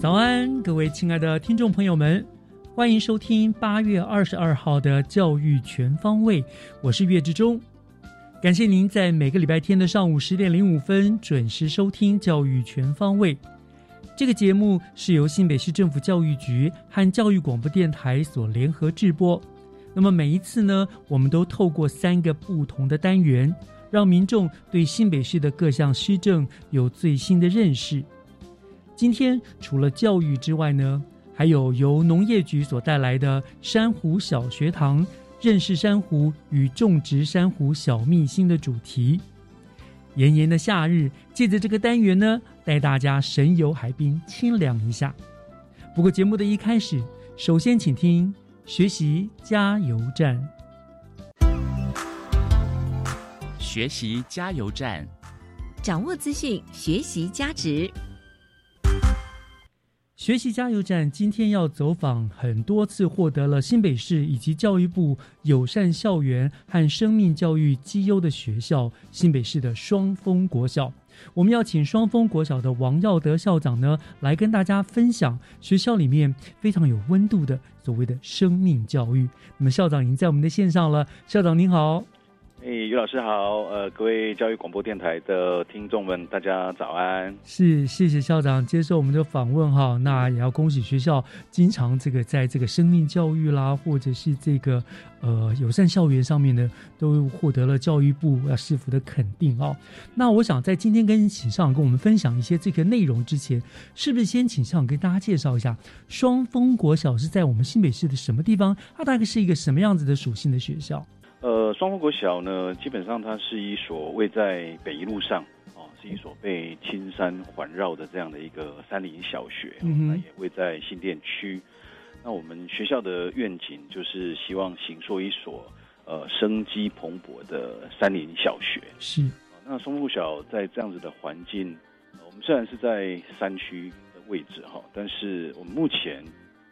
早安，各位亲爱的听众朋友们，欢迎收听八月二十二号的教育全方位，我是岳志忠。感谢您在每个礼拜天的上午十点零五分准时收听教育全方位。这个节目是由新北市政府教育局和教育广播电台所联合制播。那么每一次呢，我们都透过三个不同的单元，让民众对新北市的各项施政有最新的认识。今天除了教育之外呢，还有由农业局所带来的珊瑚小学堂，认识珊瑚与种植珊瑚小秘辛的主题。炎炎的夏日，借着这个单元呢，带大家神游海滨，清凉一下。不过节目的一开始，首先请听学习加油站。学习加油站，掌握资讯，学习加值。学习加油站今天要走访很多次获得了新北市以及教育部友善校园和生命教育绩优的学校——新北市的双峰国小。我们要请双峰国小的王耀德校长呢，来跟大家分享学校里面非常有温度的所谓的生命教育。那么校长已经在我们的线上了，校长您好。哎，于老师好，呃，各位教育广播电台的听众们，大家早安。是，谢谢校长接受我们的访问哈。那也要恭喜学校，经常这个在这个生命教育啦，或者是这个呃友善校园上面呢，都获得了教育部要市府的肯定哦。那我想在今天跟请校长跟我们分享一些这个内容之前，是不是先请校长跟大家介绍一下双峰国小是在我们新北市的什么地方？它大概是一个什么样子的属性的学校？呃，双峰国小呢，基本上它是一所位在北一路上哦，是一所被青山环绕的这样的一个山林小学，嗯那也位在新店区。那我们学校的愿景就是希望形塑一所呃生机蓬勃的山林小学。是，那双峰小在这样子的环境，呃我们虽然是在山区的位置哈，但是我们目前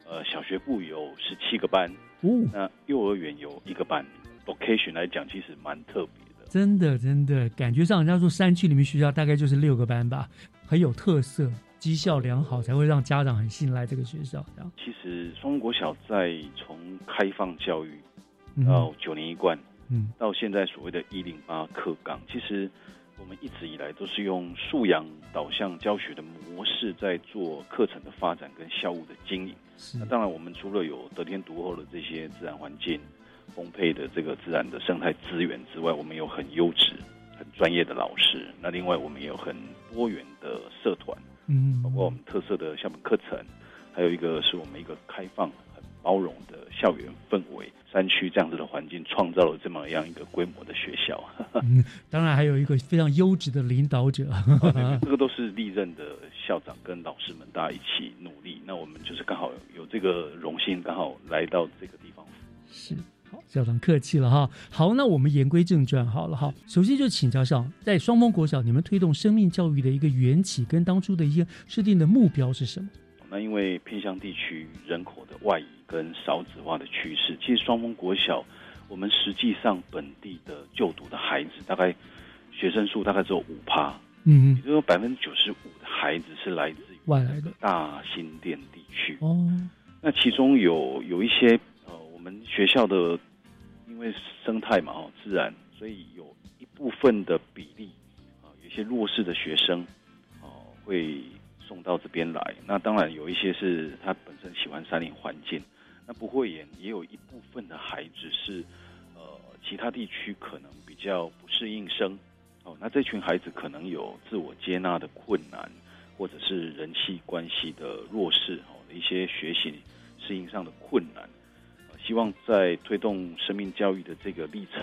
呃小学部有十七个班，哦，那幼儿园有一个班。Location 来讲，其实蛮特别的。真的，真的，感觉上人家说山区里面学校大概就是六个班吧，很有特色，绩效良好，才会让家长很信赖这个学校。这样，其实双国小在从开放教育嗯到九年一贯，嗯到现在所谓的“一零八课纲”，其实我们一直以来都是用素养导向教学的模式在做课程的发展跟校务的经营。是那当然，我们除了有得天独厚的这些自然环境。丰沛的这个自然的生态资源之外，我们有很优质、很专业的老师。那另外，我们也有很多元的社团，嗯，包括我们特色的校本课程，还有一个是我们一个开放、很包容的校园氛围。山区这样子的环境，创造了这么样一个规模的学校。嗯，当然还有一个非常优质的领导者。哦、这个都是历任的校长跟老师们大家一起努力。那我们就是刚好有这个荣幸，刚好来到这个地方。是。好，校长客气了哈。好，那我们言归正传好了哈。首先就请教校长，在双峰国小，你们推动生命教育的一个缘起跟当初的一些设定的目标是什么？那因为偏乡地区人口的外移跟少子化的趋势，其实双峰国小，我们实际上本地的就读的孩子，大概学生数大概只有五趴，嗯也就是说百分之九十五的孩子是来自于外来的大新店地区。哦，那其中有有一些学校的因为生态嘛哦，自然，所以有一部分的比例啊、有些弱势的学生哦、会送到这边来。那当然有一些是他本身喜欢山林环境，那不会也也有一部分的孩子是呃其他地区可能比较不适应生哦，那这群孩子可能有自我接纳的困难，或者是人际关系的弱势哦一些学习适应上的困难。呃希望在推动生命教育的这个历程，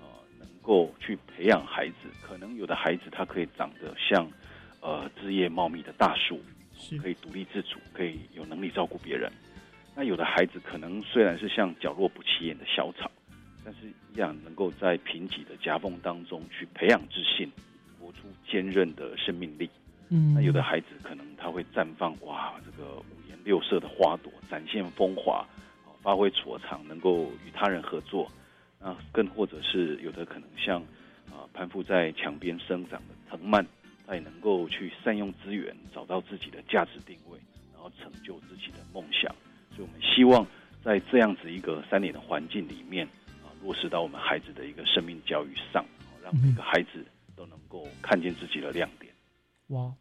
呃，能够去培养孩子。可能有的孩子他可以长得像呃枝叶茂密的大树，可以独立自主，可以有能力照顾别人。那有的孩子可能虽然是像角落不起眼的小草，但是一样能够在贫瘠的夹缝当中去培养自信，活出坚韧的生命力。嗯，那有的孩子可能他会绽放哇，这个五颜六色的花朵，展现风华，哦发挥所长，能够与他人合作。那更或者是有的可能像啊、攀附在墙边生长的藤蔓，他也能够去善用资源，找到自己的价值定位，然后成就自己的梦想。所以我们希望在这样子一个三年的环境里面啊，落实到我们孩子的一个生命教育上，让每个孩子都能够看见自己的亮点。哇，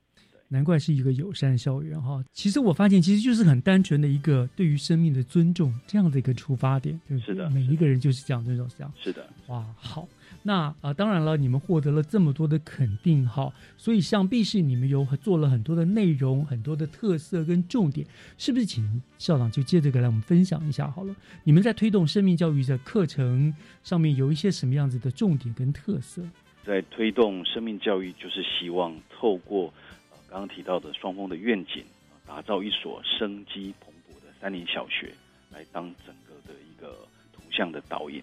难怪是一个友善校园哈。其实我发现，其实就是很单纯的一个对于生命的尊重这样的一个出发点，对不对？是的每一个人就是这样尊重这样。是的，哇，好，那啊、呃当然了，你们获得了这么多的肯定哈，所以想必是你们有做了很多的内容、很多的特色跟重点，是不是？请校长就接着给来我们分享一下好了。你们在推动生命教育的课程上面有一些什么样子的重点跟特色？在推动生命教育，就是希望透过呃刚刚提到的双峰的愿景，呃打造一所生机蓬勃的三林小学，来当整个的一个图像的导引。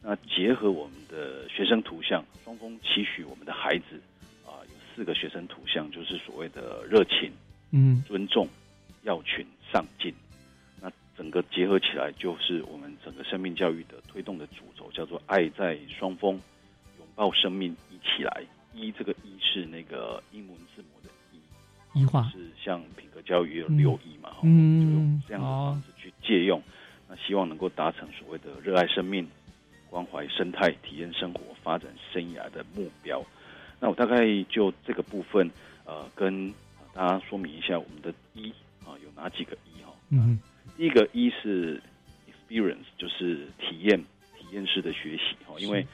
那结合我们的学生图像，双峰期许我们的孩子啊、有四个学生图像，就是所谓的热情、嗯尊重、要群、上进。那整个结合起来，就是我们整个生命教育的推动的主轴，叫做“爱在双峰，拥抱生命，一起来”。一这个一是那个英文字母的一，化。是像品格教育也有嗯。六艺嘛，哈、嗯就用这样的哦方式去借用，那希望能够达成所谓的热爱生命、关怀生态、体验生活、发展生涯的目标。那我大概就这个部分，呃，跟呃大家说明一下我们的一啊有哪几个一哈。嗯。第一个一是 experience，就是体验体验式的学习哈，因为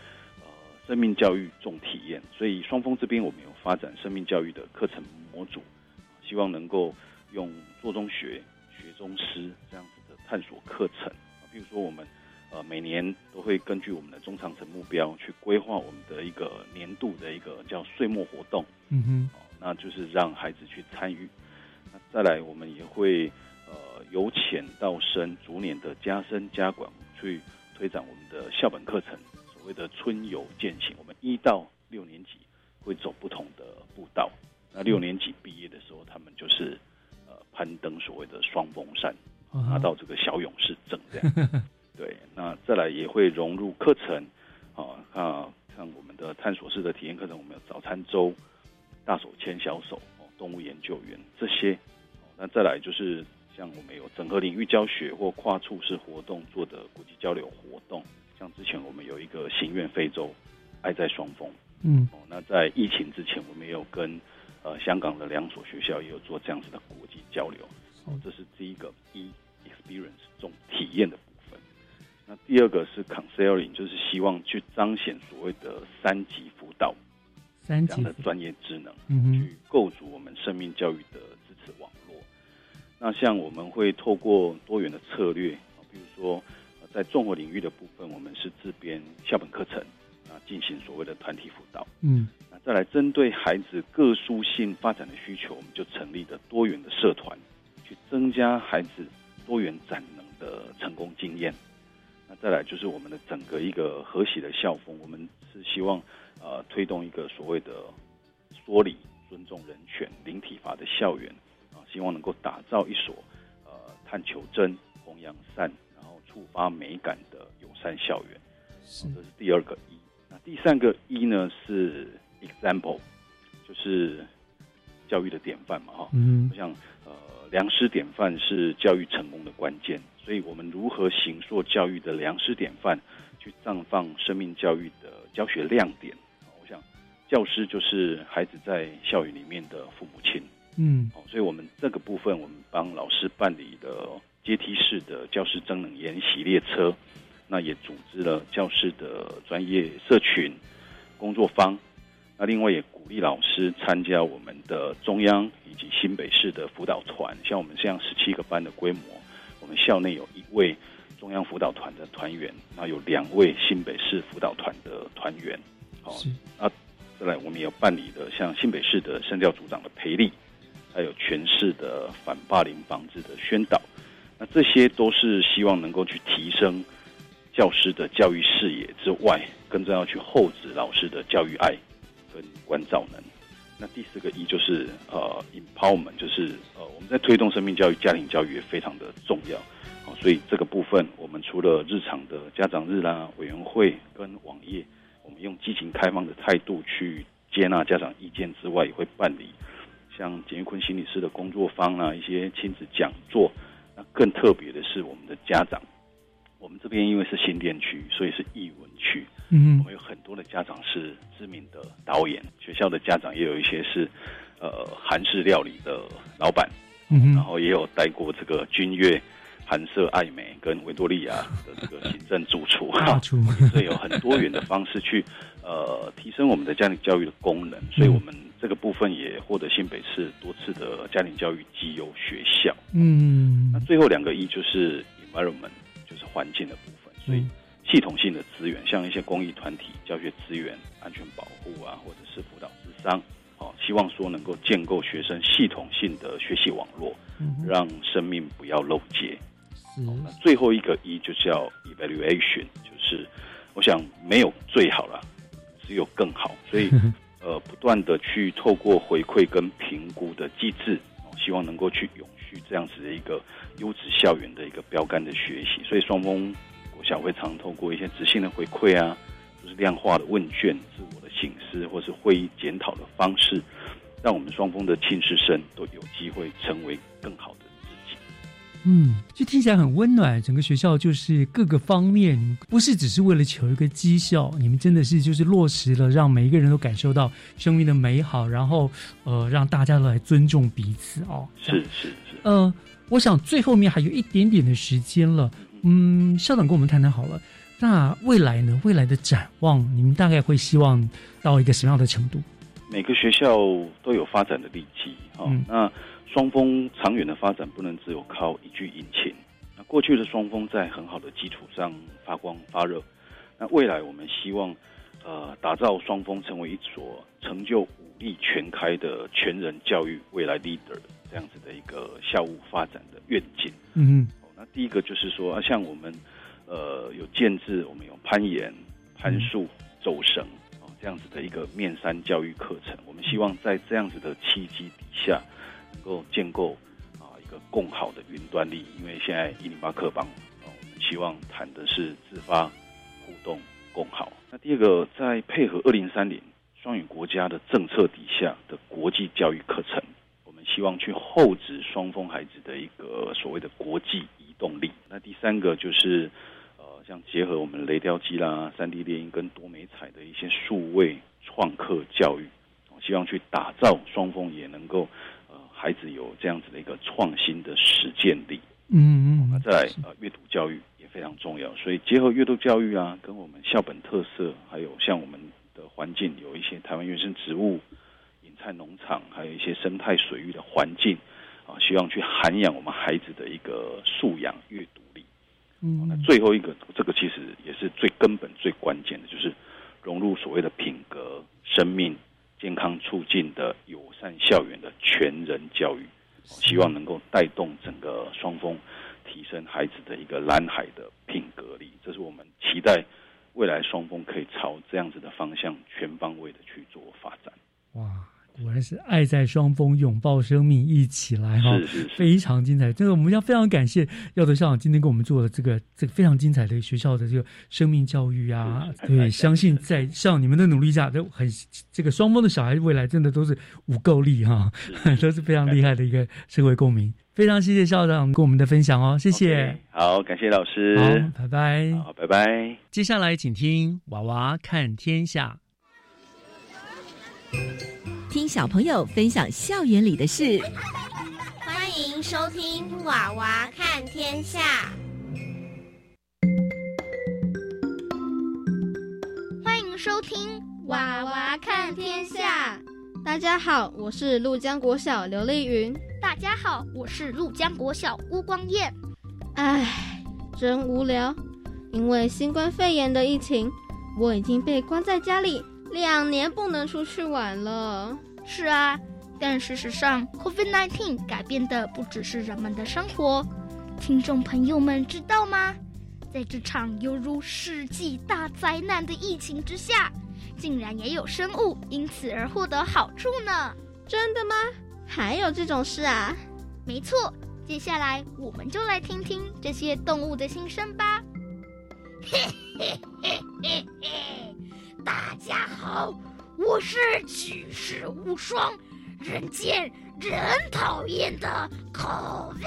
呃生命教育重体验，所以双峰这边我们有发展生命教育的课程模组，希望能够用做中学、学中师这样子的探索课程。比如说我们呃每年都会根据我们的中长程目标去规划我们的一个年度的一个叫岁末活动。嗯哼哦，那就是让孩子去参与。那再来，我们也会呃由浅到深，逐年的加深加广，去推展我们的校本课程，所谓的春游践行。我们一到六年级会走不同的步道。那六年级毕业的时候，所谓的双峰山，啊拿到这个小勇士证这样。对，那再来也会融入课程，啊啊，像我们的探索式的体验课程，我们有早餐周、大手牵小手、哦，动物研究员这些。哦那再来就是像我们有整合领域教学或跨处式活动做的国际交流活动，像之前我们有一个行愿非洲，爱在双峰。嗯哦，那在疫情之前，我们也有跟呃香港的两所学校也有做这样子的国际交流。哦，这是第一个一 experience 重体验的部分。那第二个是 counseling，就是希望去彰显所谓的三级辅导三级这样的专业职能，嗯哼去构筑我们生命教育的支持网络。那像我们会透过多元的策略，啊比如说呃在综合领域的部分，我们是自编校本课程，啊进行所谓的团体辅导。嗯那再来针对孩子各殊性发展的需求，我们就成立了多元的社团，去增加孩子多元展能的成功经验。那再来就是我们的整个一个和谐的校风，我们是希望呃推动一个所谓的说理、尊重人权、零体罚的校园啊，希望能够打造一所呃探求真、弘扬善，然后触发美感的友善校园。是这是第二个一。那第三个一呢是 example，就就是教育的典范嘛，哈。嗯我想，呃，良师典范是教育成功的关键，所以我们如何行塑教育的良师典范，去绽放生命教育的教学亮点。我想，教师就是孩子在校园里面的父母亲。嗯哦，所以我们这个部分，我们帮老师办理的阶梯式的教师增能研习列车，那也组织了教师的专业社群工作坊。那另外也鼓励老师参加我们的中央以及新北市的辅导团，像我们这样十七个班的规模，我们校内有一位中央辅导团的团员，那有两位新北市辅导团的团员。哦，那再来，我们也有办理的像新北市的身教组长的培力，还有全市的反霸凌防治的宣导。那这些都是希望能够去提升教师的教育视野之外，更重要去厚植老师的教育爱跟关照能。那第四个一就是呃 empowerment，就是呃我们在推动生命教育、家庭教育也非常的重要。好，所以这个部分我们除了日常的家长日啦、委员会跟网页，我们用积极开放的态度去接纳家长意见之外，也会办理像简玉坤心理师的工作坊啊，一些亲子讲座。那更特别的是，我们的家长，我们这边因为是新店区，所以是艺文区，嗯。我们有很多的家长是知名的导演，学校的家长也有一些是呃韩式料理的老板，然嗯然后也有带过这个君悦、韩舍、爱美跟维多利亚的这个行政主厨。大厨。所以有很多元的方式去呃提升我们的家庭教育的功能，所以我们这个部分也获得新北市多次的家庭教育绩优学校。嗯。那最后两个一就是 environment，就是环境的部分，所以嗯系统性的资源，像一些公益团体、教学资源、安全保护啊，或者是辅导智商，哦，希望说能够建构学生系统性的学习网络，嗯让生命不要漏接。哦那最后一个一就叫 evaluation，就是我想没有最好了，只有更好，所以 呃不断的去透过回馈跟评估的机制，哦希望能够去永这样子的一个优质校园的一个标杆的学习。所以双方我想会常透过一些执行的回馈啊，就是量化的问卷、自我的醒思或是会议检讨的方式，让我们双方的亲师生都有机会成为更好的。嗯，就听起来很温暖。整个学校就是各个方面，你们不是只是为了求一个绩效，你们真的是就是落实了，让每一个人都感受到生命的美好，然后呃，让大家都来尊重彼此哦。是是是。呃，我想最后面还有一点点的时间了，嗯，校长跟我们谈谈好了。那未来呢？未来的展望，你们大概会希望到一个什么样的程度？每个学校都有发展的利基，哈、嗯那双峰长远的发展不能只有靠一句引擎。那过去的双峰在很好的基础上发光发热，那未来我们希望呃打造双峰成为一所成就武力全开的全人教育未来 leader 这样子的一个校务发展的愿景。嗯哦，那第一个就是说，啊，像我们呃有建制，我们有攀岩、攀树、走绳哦这样子的一个面山教育课程，我们希望在这样子的契机底下，能够建构啊一个更好的云端力，因为现在一零八课纲哦，我们希望谈的是自发、互动、共好。那第二个，在配合二零三零双语国家的政策底下的国际教育课程。我们希望去厚植双峰孩子的一个所谓的国际移动力。那第三个就是，呃，像结合我们雷雕机啦、三 D 猎鹰跟多媒彩的一些数位创客教育，我希望去打造双峰也能够，孩子有这样子的一个创新的实践力。嗯嗯，那再来呃，阅读教育也非常重要，所以结合阅读教育啊，跟我们校本特色，还有像我们的环境有一些台湾原生植物、野菜农场，还有一些生态水域的环境啊，希望去涵养我们孩子的一个素养阅读力。嗯那最后一个，这个其实也是最根本、最关键的，就是融入所谓的品格、生命健康促进的友善校园的全人教育，希望能够带动整个双峰提升孩子的一个蓝海的品格力。这是我们期待未来双峰可以朝这样子的方向全方位的去做发展。哇，果然是爱在双峰，拥抱生命，一起来哈，非常精彩。这个我们要非常感谢耀德校长今天给我们做的这个这个非常精彩的学校的这个生命教育啊，对，相信在像你们的努力下，都很这个双峰的小孩未来真的都是五够力哈，都是非常厉害的一个社会共鸣。非常谢谢校长跟我们的分享哦，谢谢。好，感谢老师，好，拜拜。好，拜拜。接下来请听《娃娃看天下》。听小朋友分享校园里的事，欢迎收听《娃娃看天下》。欢迎收听《娃娃看天下》。大家好，我是陆江国小刘丽云。大家好，我是陆江国小吴光彦。唉，真无聊，因为新冠肺炎的疫情，我已经被关在家里两年，不能出去玩了。是啊，但事实上，COVID-19 改变的不只是人们的生活。听众朋友们知道吗？在这场犹如世纪大灾难的疫情之下，竟然也有生物因此而获得好处呢！真的吗？还有这种事啊？没错，接下来我们就来听听这些动物的心声吧。嘿嘿嘿嘿嘿！大家好，我是举世无双、人见人讨厌的 COVID。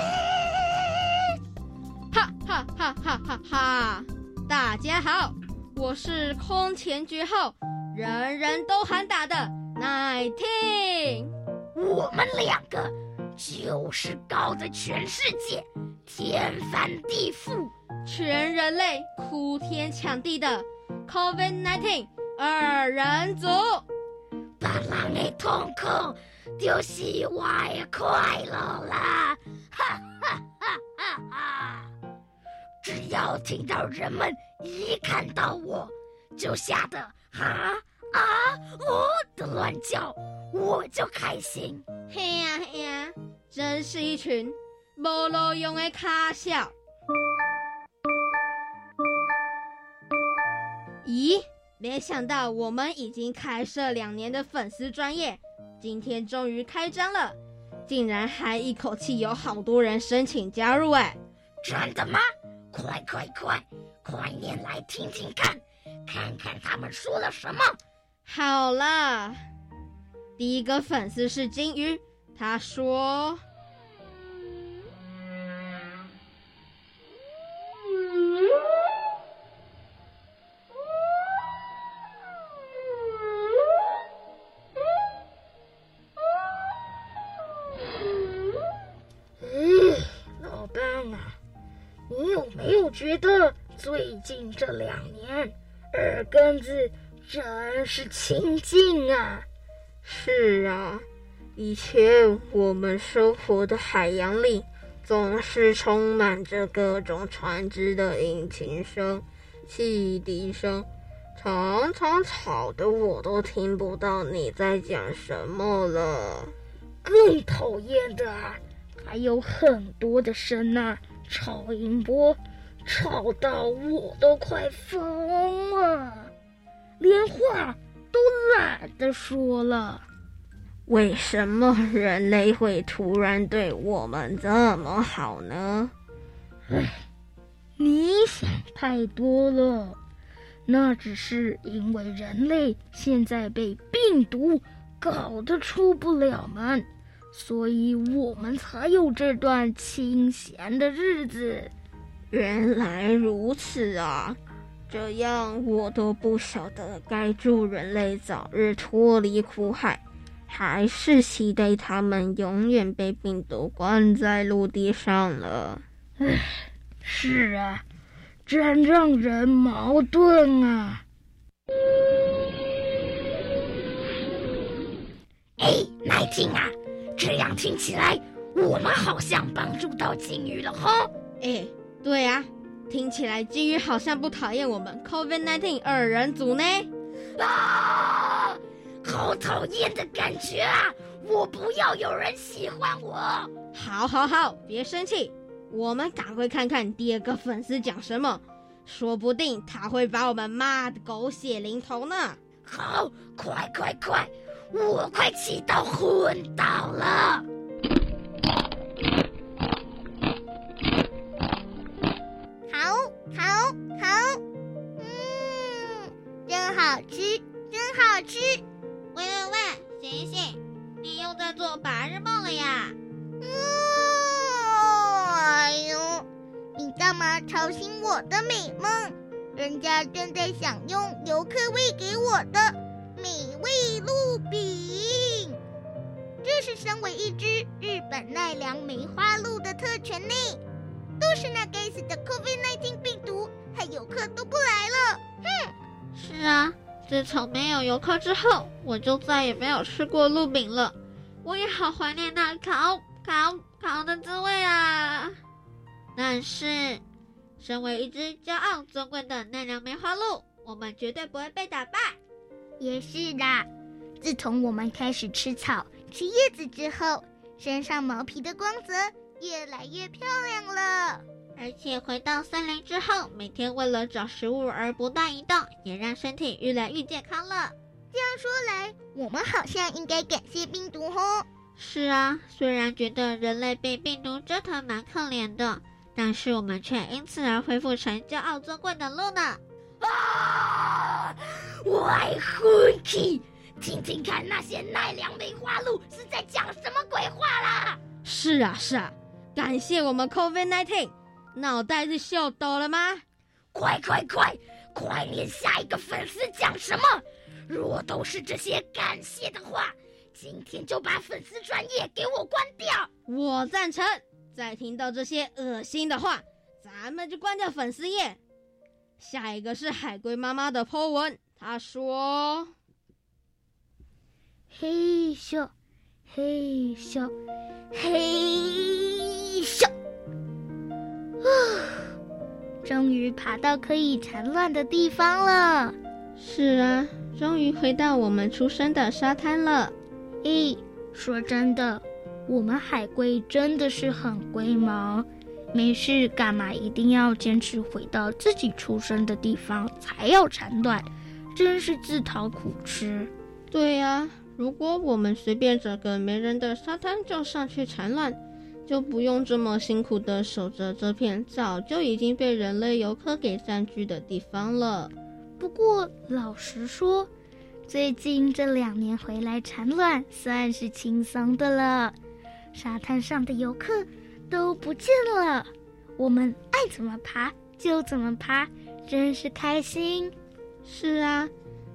哈哈哈哈哈哈！大家好，我是空前绝后、人人都喊打的 Nineteen。我们两个就是高的全世界，天翻地覆，全人类哭天抢地的 COVID-19 二人组。把人的痛苦就是我的快乐啦！哈哈哈哈哈！只要听到人们一看到我，就吓得啊啊哦的乱叫，我就开心。嘿呀嘿呀，真是一群无路用的卡笑。咦，没想到我们已经开设两年的粉丝专业，今天终于开张了，竟然还一口气有好多人申请加入哎！真的吗？快快快，快点来听听看，看看他们说了什么。好了，第一个粉丝是金鱼，他说。这两年耳根子真是清净啊？是啊，以前我们生活的海洋里总是充满着各种船只的引擎声、汽笛声，常常吵得我都听不到你在讲什么了。更讨厌的，还有很多的声呐、超音波，吵到我都快疯了，连话都懒得说了。为什么人类会突然对我们这么好呢？唉，你想太多了，那只是因为人类现在被病毒搞得出不了门，所以我们才有这段清闲的日子。原来如此啊！这样我都不晓得该祝人类早日脱离苦海。还是期待他们永远被病毒关在陆地上了。唉，是啊，真让人矛盾啊！哎，来听啊，这样听起来，我们好像帮助到鲸鱼了哈。哎，对啊，听起来金鱼好像不讨厌我们 COVID-19 二人组呢。啊！好讨厌的感觉啊！我不要有人喜欢我。好，好，好，别生气，我们赶快看看第二个粉丝讲什么，说不定他会把我们骂的狗血淋头呢。好，快快快！我快气到昏倒了。好，好，嗯，真好吃，真好吃。喂喂喂，醒醒，你又在做白日梦了呀？嗯，哎呦，你干嘛吵醒我的美梦？人家正在享用游客喂给我的美味鹿饼，这是身为一只日本奈良梅花鹿的特权呢。都是那该死的 COVID-19 病，害游客都不来了。哼！是啊，自从没有游客之后，我就再也没有吃过鹿饼了。我也好怀念那烤烤烤的滋味啊！但是，身为一只骄傲尊贵的奈良梅花鹿，我们绝对不会被打败。也是的，自从我们开始吃草、吃叶子之后，身上毛皮的光泽越来越漂亮了。而且回到森林之后，每天为了找食物而不断移动，也让身体越来越健康了。这样说来，我们好像应该感谢病毒哦。是啊，虽然觉得人类被病毒折腾蛮可怜的，但是我们却因此而恢复成骄傲尊贵的鹿呢。啊！我爱昏气，听听看那些奈良梅花鹿是在讲什么鬼话啦！是啊是啊，感谢我们 COVID-19，脑袋是秀抖了吗？快快快，快念下一个粉丝讲什么？若都是这些感谢的话，今天就把粉丝专业给我关掉。我赞成。再听到这些恶心的话，咱们就关掉粉丝页。下一个是海龟妈妈的 po 文，她说：“嘿咻，嘿咻，嘿咻，啊，终于爬到可以产卵的地方了。是啊，终于回到我们出生的沙滩了。咦，说真的，我们海龟真的是很龟毛。”没事，干嘛一定要坚持回到自己出生的地方才要产卵？真是自讨苦吃。对呀，如果我们随便找个没人的沙滩就上去产卵，就不用这么辛苦的守着这片早就已经被人类游客给占据的地方了。不过老实说，最近这两年回来产卵算是轻松的了。沙滩上的游客。都不见了，我们爱怎么爬就怎么爬，真是开心。是啊，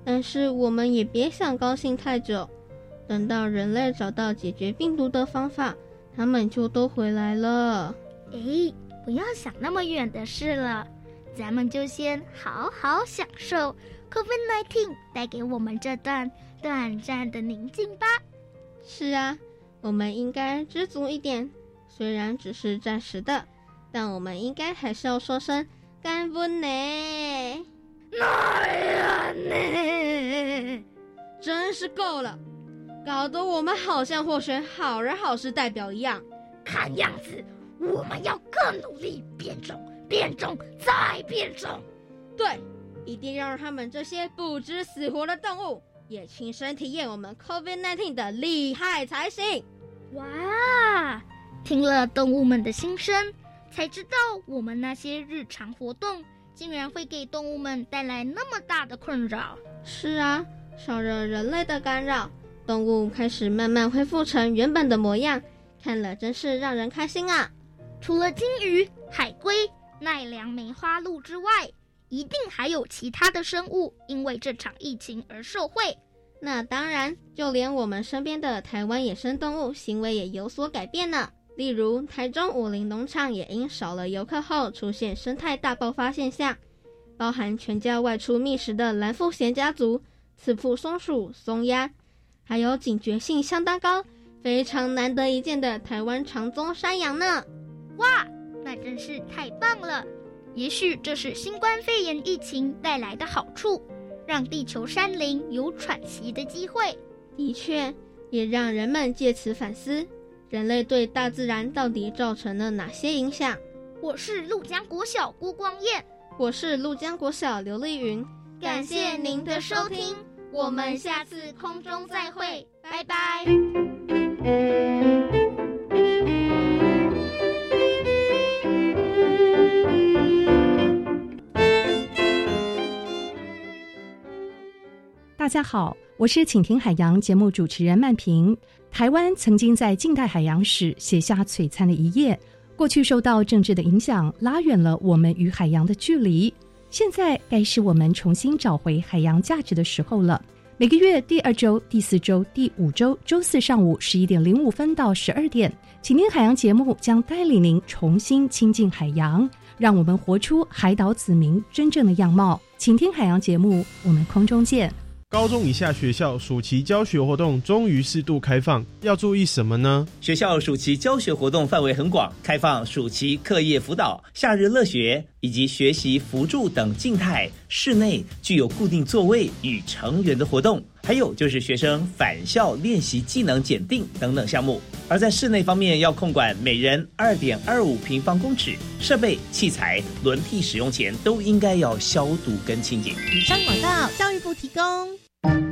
但是我们也别想高兴太久，等到人类找到解决病毒的方法，他们就都回来了。哎，不要想那么远的事了，咱们就先好好享受 COVID-19 带给我们这段短暂的宁静吧。是啊，我们应该知足一点。虽然只是暂时的，但我们应该还是要说声感恩呢。哎呀呢，真是够了，搞得我们好像获选好人好事代表一样。看样子，我们要更努力变种，变种再变种。对，一定要让他们这些不知死活的动物也亲身体验我们 COVID-19 的厉害才行。哇！听了动物们的心声，才知道我们那些日常活动竟然会给动物们带来那么大的困扰。是啊，少了人类的干扰，动物开始慢慢恢复成原本的模样，看了真是让人开心啊！除了金鱼、海龟、奈良梅花鹿之外，一定还有其他的生物因为这场疫情而受惠。那当然，就连我们身边的台湾野生动物行为也有所改变呢。例如，台中武林农场也因少了游客后出现生态大爆发现象，包含全家外出觅食的蓝腹鹇家族、刺腹松鼠、松鸦，还有警觉性相当高、非常难得一见的台湾长鬃山羊呢。哇，那真是太棒了！也许这是新冠肺炎疫情带来的好处，让地球山林有喘息的机会。的确，也让人们借此反思。人类对大自然到底造成了哪些影响？我是陆江国小郭光彦，我是陆江国小刘丽云。感谢您的收听，我们下次空中再会，拜拜。大家好，我是请听海洋节目主持人曼平。台湾曾经在近代海洋史写下璀璨的一页。过去受到政治的影响，拉远了我们与海洋的距离。现在该是我们重新找回海洋价值的时候了。每个月第二周、第四周、第五周周四上午十一点零五分到十二点，请听海洋节目将带领您重新亲近海洋，让我们活出海岛子民真正的样貌。请听海洋节目，我们空中见。高中以下学校暑期教学活动终于适度开放，要注意什么呢？学校暑期教学活动范围很广，开放暑期课业辅导、夏日乐学以及学习辅助等静态、室内具有固定座位与成员的活动，还有就是学生返校练习技能检定等等项目。而在室内方面，要控管每人二点二五平方公尺，设备器材轮替使用前都应该要消毒跟清洁。以上广告，教育部提供。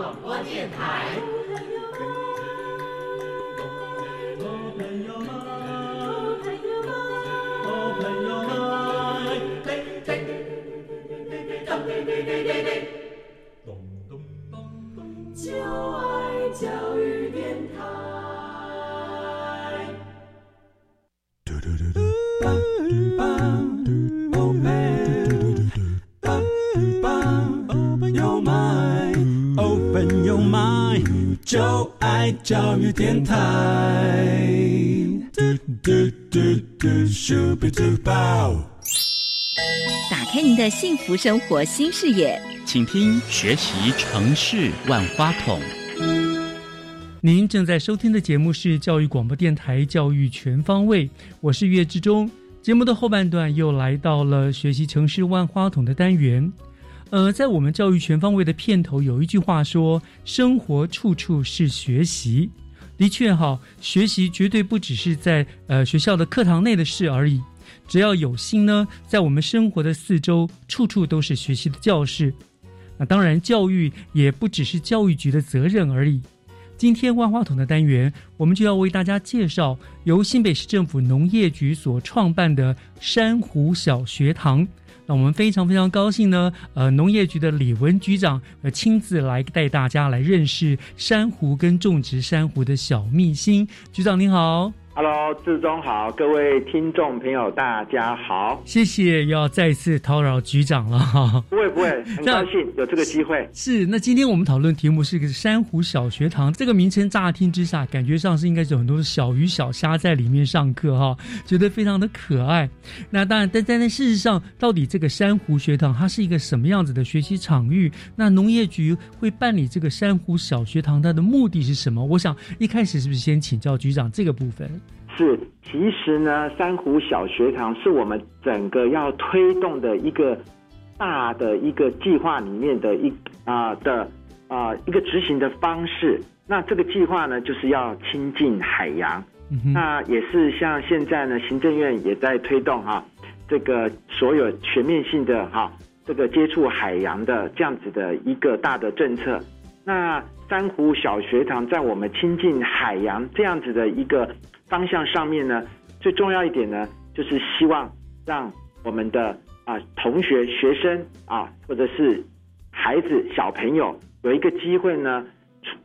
广播电台。就爱教育电台。mind，就爱教育电台。打开您的幸福生活新视野，请听学习城市万花筒。您正在收听的节目是教育广播电台《教育全方位》，我是岳志忠。节目的后半段又来到了学习城市万花筒的单元。呃，在我们教育全方位的片头有一句话说：“生活处处是学习。”的确哈，学习绝对不只是在呃学校的课堂内的事而已。只要有心呢，在我们生活的四周，处处都是学习的教室。那当然，教育也不只是教育局的责任而已。今天万花筒的单元，我们就要为大家介绍由新北市政府农业局所创办的珊瑚小学堂。那我们非常非常高兴呢，呃，农业局的李文局长呃亲自来带大家来认识珊瑚跟种植珊瑚的小秘辛。局长您好。Hello，志忠好，各位听众朋友大家好，谢谢，又要再次叨扰局长了哈。不会不会，很高兴有这个机会。是，那今天我们讨论题目是一个珊瑚小学堂，这个名称乍听之下，感觉上是应该有很多小鱼小虾在里面上课哈，觉得非常的可爱。那当然，但但但事实上，到底这个珊瑚学堂它是一个什么样子的学习场域？那农业局会办理这个珊瑚小学堂，它的目的是什么？我想一开始是不是先请教局长这个部分？是，其实呢，珊瑚小学堂是我们整个要推动的一个大的一个计划里面的一啊、的啊、一个执行的方式。那这个计划呢，就是要亲近海洋。嗯那也是像现在呢，行政院也在推动哈、这个所有全面性的哈、这个接触海洋的这样子的一个大的政策。那珊瑚小学堂在我们亲近海洋这样子的一个方向上面呢，最重要一点呢，就是希望让我们的啊、同学、学生啊，或者是孩子、小朋友有一个机会呢，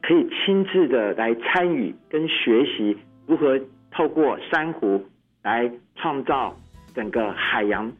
可以亲自的来参与跟学习如何透过珊瑚来创造整个海洋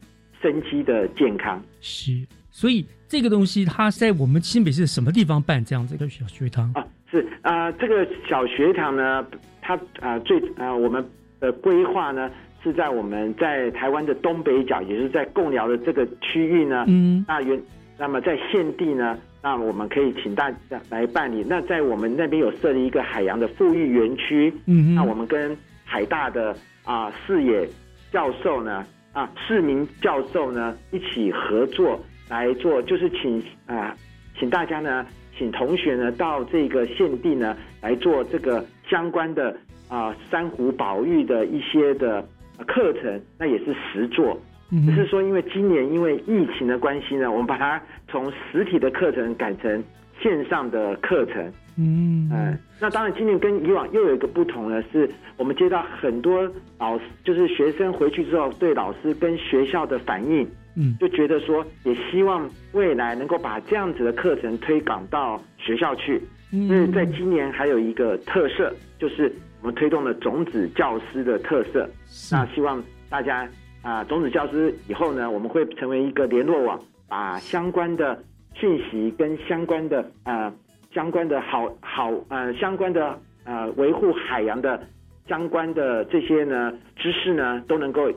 生机的健康。是，所以这个东西它在我们新北市什么地方办这样子一个小学堂？啊，是啊、这个小学堂呢，它啊、最啊、我们的规划呢，是在我们在台湾的东北角，也是在贡寮的这个区域呢。嗯，那原那么在现地呢，那我们可以请大家来办理。那在我们那边有设立一个海洋的富裕园区。嗯那我们跟海大的啊视野教授呢啊市民教授呢一起合作来做，就是请啊请大家呢，请同学呢到这个县地呢来做这个相关的啊珊瑚保育的一些的课程，那也是实做。只是说，因为今年因为疫情的关系呢，我们把它从实体的课程改成线上的课程。嗯嗯，那当然，今年跟以往又有一个不同呢，是我们接到很多老师，就是学生回去之后对老师跟学校的反应，嗯，就觉得说，也希望未来能够把这样子的课程推广到学校去。嗯，因为在今年还有一个特色，就是我们推动了种子教师的特色。那希望大家啊、种子教师以后呢，我们会成为一个联络网，把相关的讯息跟相关的呃相关的好好呃相关的呃维护海洋的相关的这些呢知识呢，都能够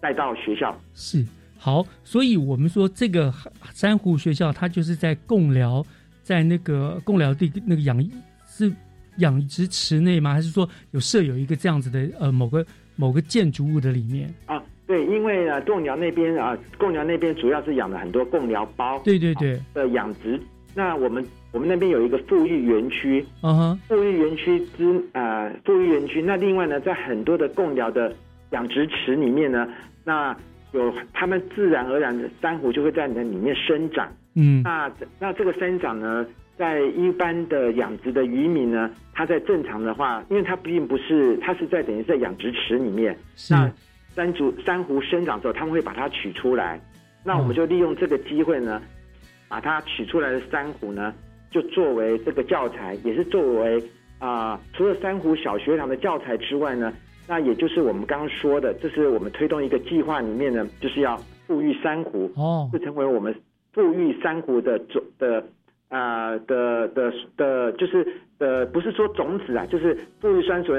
带到学校。是好，所以我们说这个珊瑚学校，它就是在贡寮，在那个贡寮地那个养是养殖池内吗？还是说有设有一个这样子的呃某个某个建筑物的里面？啊，对，因为呢，贡寮那边啊，贡寮那边主要是养了很多贡寮包，对对对，的养殖。那我们我们那边有一个富裕园区，嗯哼，富裕园区之呃富裕园区。那另外呢，在很多的贡寮的养殖池里面呢，那有它们自然而然的珊瑚就会在你的里面生长。嗯，那那这个生长呢，在一般的养殖的渔民呢，他在正常的话，因为它并不是，它是在等于在养殖池里面，那珊瑚珊瑚生长之后，他们会把它取出来，那我们就利用这个机会呢，把它取出来的珊瑚呢，就作为这个教材，也是作为啊、除了珊瑚小学堂的教材之外呢，那也就是我们刚刚说的，这是我们推动一个计划里面呢，就是要富裕珊瑚，哦，就成为我们富裕珊瑚的种的啊、的的的，就是呃，不是说种子啊，就是富裕珊瑚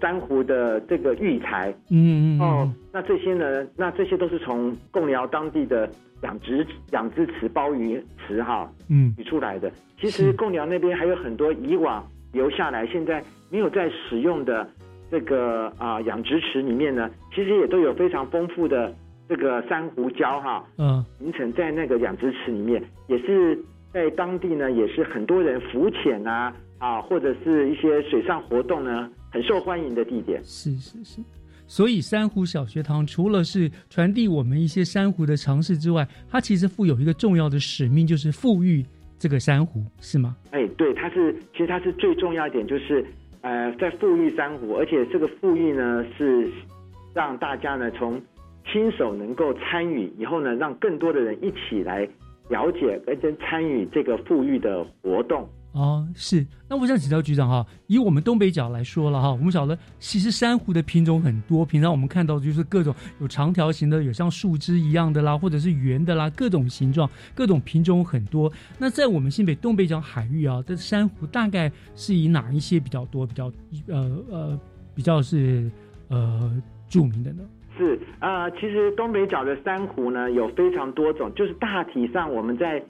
珊瑚的这个育材。嗯嗯哦，那这些呢？那这些都是从贡寮当地的养殖养殖池、鲍鱼池哈，嗯取出来的。其实贡寮那边还有很多以往留下来，现在没有在使用的这个啊、养殖池里面呢，其实也都有非常丰富的这个珊瑚礁哈，嗯形成在那个养殖池里面，也是在当地呢，也是很多人浮潜啊啊，或者是一些水上活动呢，很受欢迎的地点。是是是。所以珊瑚小学堂除了是传递我们一些珊瑚的常识之外，它其实负有一个重要的使命，就是富裕这个珊瑚，是吗？哎，对，它是其实它是最重要一点，就是呃，在富裕珊瑚，而且这个富裕呢是让大家呢从亲手能够参与，以后呢让更多的人一起来了解跟参与这个富裕的活动。哦，是。那我想请教局长哈，以我们东北角来说了哈，我们晓得其实珊瑚的品种很多，平常我们看到就是各种有长条形的，有像树枝一样的啦，或者是圆的啦，各种形状、各种品种很多。那在我们新北东北角海域啊，这珊瑚大概是以哪一些比较多、比较呃呃比较是呃著名的呢？是啊、呃其实东北角的珊瑚呢有非常多种，就是大体上我们在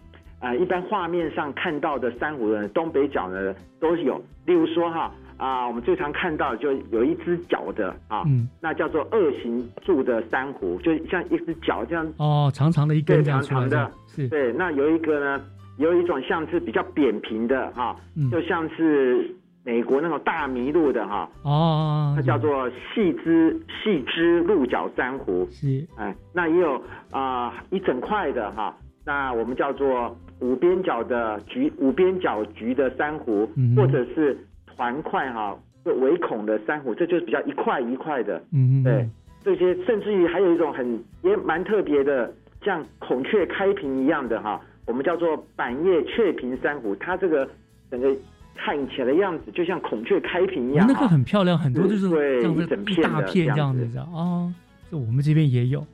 呃一般画面上看到的珊瑚呢，东北角呢都有。例如说哈啊、我们最常看到就有一只脚的啊，嗯那叫做二形柱的珊瑚，就像一只脚这样哦，长长的一根对这样长长的，是对。那有一个呢，有一种像是比较扁平的哈，嗯就像是美国那种大麋鹿的哈，哦，它叫做细枝细枝鹿角珊瑚。是，哎，那也有啊、一整块的哈，那我们叫做五边角的橘五边角橘的珊瑚，嗯或者是团块哈，就围孔的珊瑚，这就是比较一块一块的。嗯对，这些甚至于还有一种很也蛮特别的，像孔雀开屏一样的哈，我们叫做板叶雀屏珊瑚，它这个整个看起来的样子就像孔雀开屏一样那个很漂亮，很多就是对这样子一整片的大片这样子子。的哦。这我们这边也有，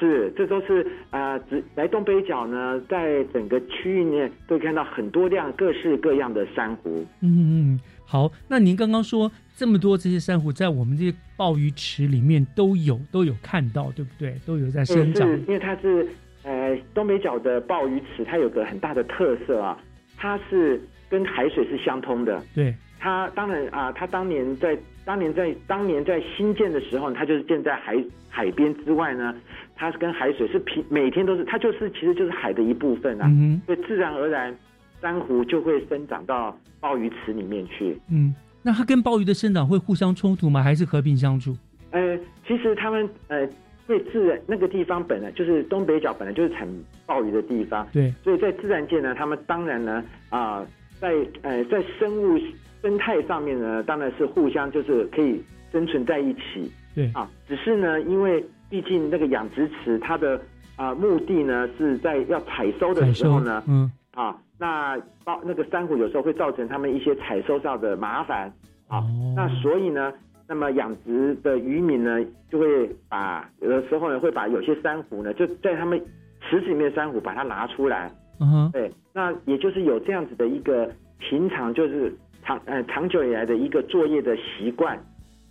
是，这都是啊，只、来东北角呢，在整个区域内都可以看到很多量各式各样的珊瑚。嗯嗯，好，那您刚刚说这么多这些珊瑚在我们这些鲍鱼池里面都有都有看到，对不对？都有在生长。因为它是呃东北角的鲍鱼池，它有个很大的特色啊，它是跟海水是相通的。对。它当然啊，它当年在当年在当年在新建的时候，它就是建在海海边之外呢，它是跟海水是平每天都是，它就是其实就是海的一部分啊，嗯所以自然而然珊瑚就会生长到鲍鱼池里面去。嗯，那它跟鲍鱼的生长会互相冲突吗？还是和平相处？呃，其实他们呃会自然那个地方本来就是东北角本来就是产鲍鱼的地方，对，所以在自然界呢，他们当然呢啊在呃在生物。生态上面呢，当然是互相就是可以生存在一起。对啊，只是呢，因为毕竟那个养殖池它的啊目的呢是在要采收的时候呢，嗯啊，那包那个珊瑚有时候会造成他们一些采收上的麻烦啊。那所以呢，那么养殖的渔民呢就会把有的时候呢会把有些珊瑚呢就在他们池子里面的珊瑚把它拿出来。嗯对，那也就是有这样子的一个平常就是。长呃长久以来的一个作业的习惯，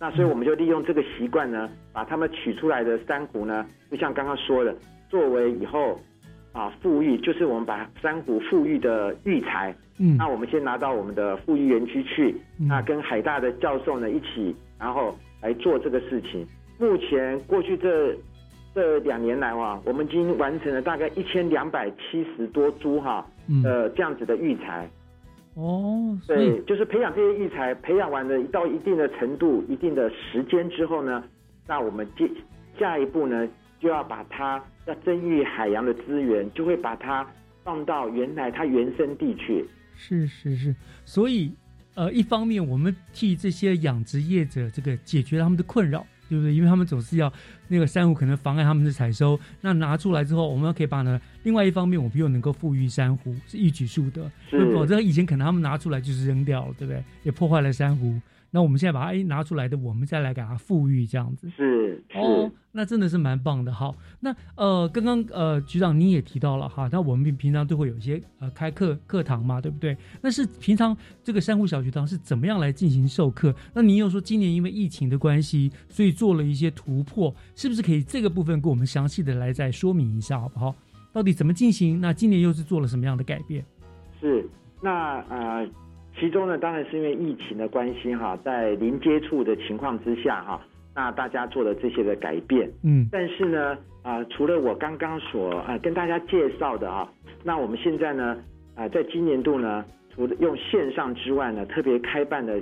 那所以我们就利用这个习惯呢，把他们取出来的珊瑚呢，就像刚刚说的，作为以后啊富裕，就是我们把珊瑚富裕的育材，嗯，那我们先拿到我们的富裕园区去，那跟海大的教授呢一起，然后来做这个事情。目前过去这这两年来哇，我们已经完成了大概一千两百七十多株哈，呃这样子的育材。哦，对，就是培养这些育才，培养完了到一定的程度、一定的时间之后呢，那我们接下一步呢，就要把它要增育海洋的资源，就会把它放到原来它原生地去。是是是，所以呃，一方面我们替这些养殖业者这个解决他们的困扰。对不对？因为他们总是要那个珊瑚可能妨碍他们的采收，那拿出来之后，我们可以把呢。另外一方面，我们又能够富裕珊瑚，是一举数得。否则以前可能他们拿出来就是扔掉了，对不对？也破坏了珊瑚。那我们现在把它哎拿出来的，我们再来给它富裕，这样子是哦，那真的是蛮棒的。好，那呃，刚刚呃局长你也提到了哈，那我们平平常都会有一些呃开课课堂嘛，对不对？那是平常这个珊瑚小学堂是怎么样来进行授课？那您又说今年因为疫情的关系，所以做了一些突破，是不是可以这个部分给我们详细的来再说明一下，好不好？到底怎么进行？那今年又是做了什么样的改变？是那呃。其中呢，当然是因为疫情的关系哈，在零接触的情况之下哈，那大家做了这些的改变。嗯，但是呢，啊，除了我刚刚所啊跟大家介绍的啊，那我们现在呢，啊，在今年度呢，除了用线上之外呢，特别开办的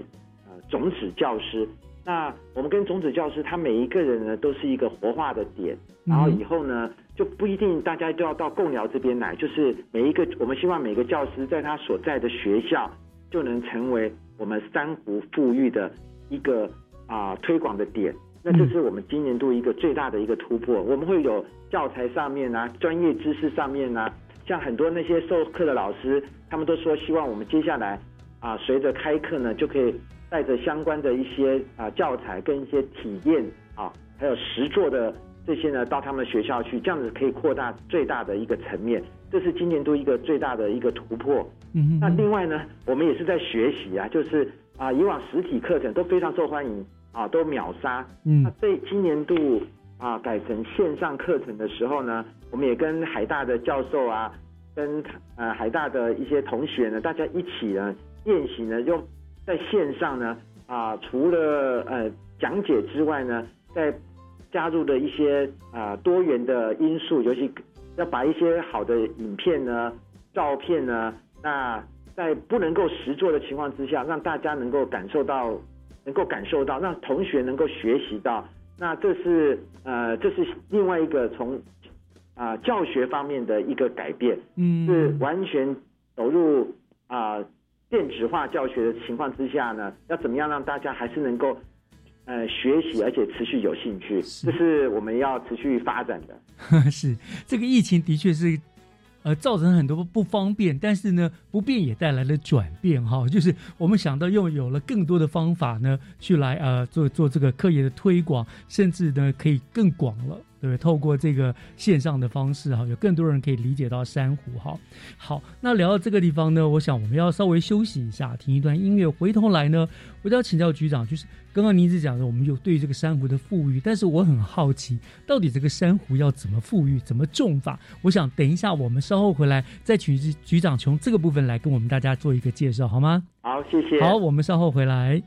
呃种子教师。那我们跟种子教师，他每一个人呢，都是一个活化的点。然后以后呢，就不一定大家都要到共寮这边来，就是每一个我们希望每个教师在他所在的学校。就能成为我们珊瑚富裕的一个啊推广的点，那这是我们今年度一个最大的一个突破。我们会有教材上面啊，专业知识上面啊，像很多那些授课的老师，他们都说希望我们接下来啊，随着开课呢，就可以带着相关的一些啊教材跟一些体验啊，还有实作的这些呢，到他们学校去，这样子可以扩大最大的一个层面。这是今年度一个最大的一个突破。嗯，那另外呢，我们也是在学习啊，就是啊，以往实体课程都非常受欢迎啊，都秒杀。嗯，那这今年度啊改成线上课程的时候呢，我们也跟海大的教授啊，跟呃海大的一些同学呢，大家一起呢练习呢，用在线上呢啊，除了呃讲解之外呢，在加入的一些啊多元的因素，尤其。要把一些好的影片呢、照片呢，那在不能够实做的情况之下，让大家能够感受到，能够感受到，让同学能够学习到，那这是呃，这是另外一个从啊教学方面的一个改变，嗯，是完全走入啊电子化教学的情况之下呢，要怎么样让大家还是能够。呃，学习而且持续有兴趣，这是我们要持续发展的。是这个疫情的确是，呃，造成很多不方便，但是呢，不便也带来了转变哈。就是我们想到用有了更多的方法呢，去来呃做做这个课业的推广，甚至呢可以更广了对不对？透过这个线上的方式哈，有更多人可以理解到珊瑚哈。好，那聊到这个地方呢，我想我们要稍微休息一下，听一段音乐，回头来呢，我就要请教局长，就是刚刚您一直讲的，我们有对这个珊瑚的富裕，但是我很好奇，到底这个珊瑚要怎么富裕，怎么种法？我想等一下我们稍后回来再请局长从这个部分来跟我们大家做一个介绍，好吗？好，谢谢。好，我们稍后回来。